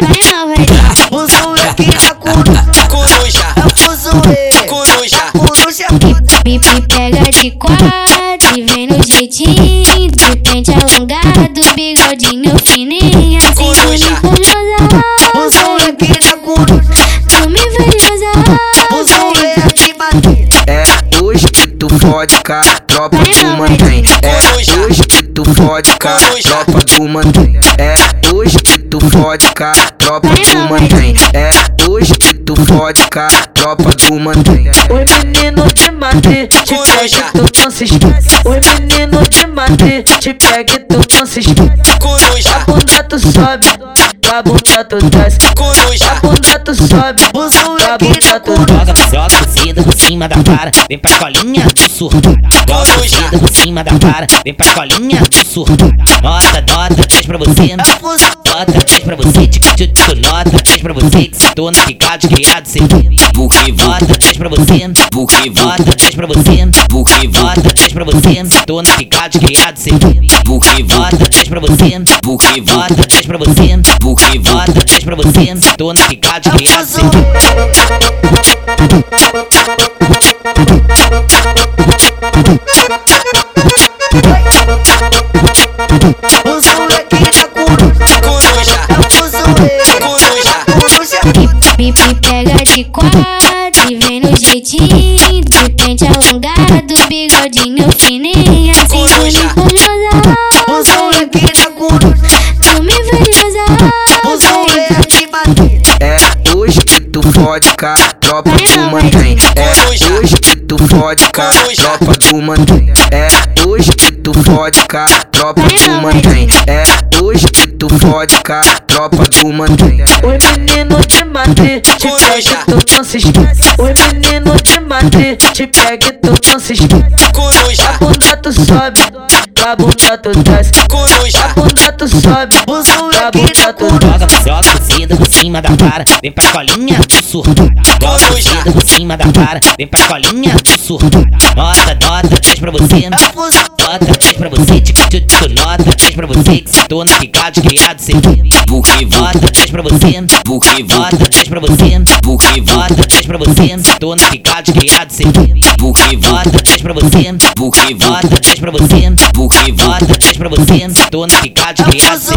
vai novinha. O moleque da coruja, Coruja, é o zoeiro. coruja, Coruja, Me, me pega de quatro e vem no jeitinho. De pente alongado, bigodinho fininho. Assim. Tu me curiosa, o moleque da coruja, tu me curiosa. o moleque bater. É hoje que tu fode com a tropa do mantém. É hoje que tu fode com a tropa do mantém. É hoje que tu fode com a tropa do mantém. É hoje que tu fode com a tropa do mantém. Oi menino te matei, te pega tu não se esquece. Oi menino te matei, te pega tu não se esquece. coruja, A bunda tu sobe, a bunda tu desce. coruja, A bunda tu sobe, a bunda tu desce. Joga, joga cima da vara, vem pra colinha do surdo. Joga por cima da vara, vem pra colinha surdo. Nota, nota, 10 pra você. Nota, 10 pra você, tic, tic, tic, nota, 10 pra você que se torna picado, criado, sem Porque nota, 10 pra você. Porque nota, 10 pra você. Porque nota, 10 pra você, se torna picado, criado, sem Porque nota, 10 pra você. Porque nota, 10 pra você. Porque nota, 10 pra você, se torna picado, criado, sem O moleque da coruja, coruja, é o zoeiro. coruja, Coruja, Me, pega de quatro e vem no jeitinho. De pente alongado, bigodinho fininho. Assim tu me curiosa, o moleque da coruja, tu me curiosa. o moleque bater. É hoje que tu fode a tropa do mantém. É hoje que tu fode a tropa do mantém. É hoje que tu fode a tropa do mantém. É hoje que tu fode com a tropa do mantém. Oi menino te matei, te pega tu não se esquece. Oi menino te matei, te pega tu não se esquece. coruja, A bunda tu sobe, a bunda tu desce. coruja, A bunda tu sobe, a bunda tu desce. Joga, joga cozida por cima da vara, vem pra colinha do surdo. Joga cozida por cima da vara, vem pra colinha do surdo. Nota, nota, 10 pra você. Nota, 10 pra você, tic, tic, nota, 10 pra você que se torna picado, criado, sem Porque nota, 10 pra você. Porque nota, 10 pra você. Porque nota, 10 pra você, se torna picado, criado, sem Porque nota, 10 pra você. Porque nota, 10 pra você. Porque nota, 10 pra você, se torna picado, criado, sem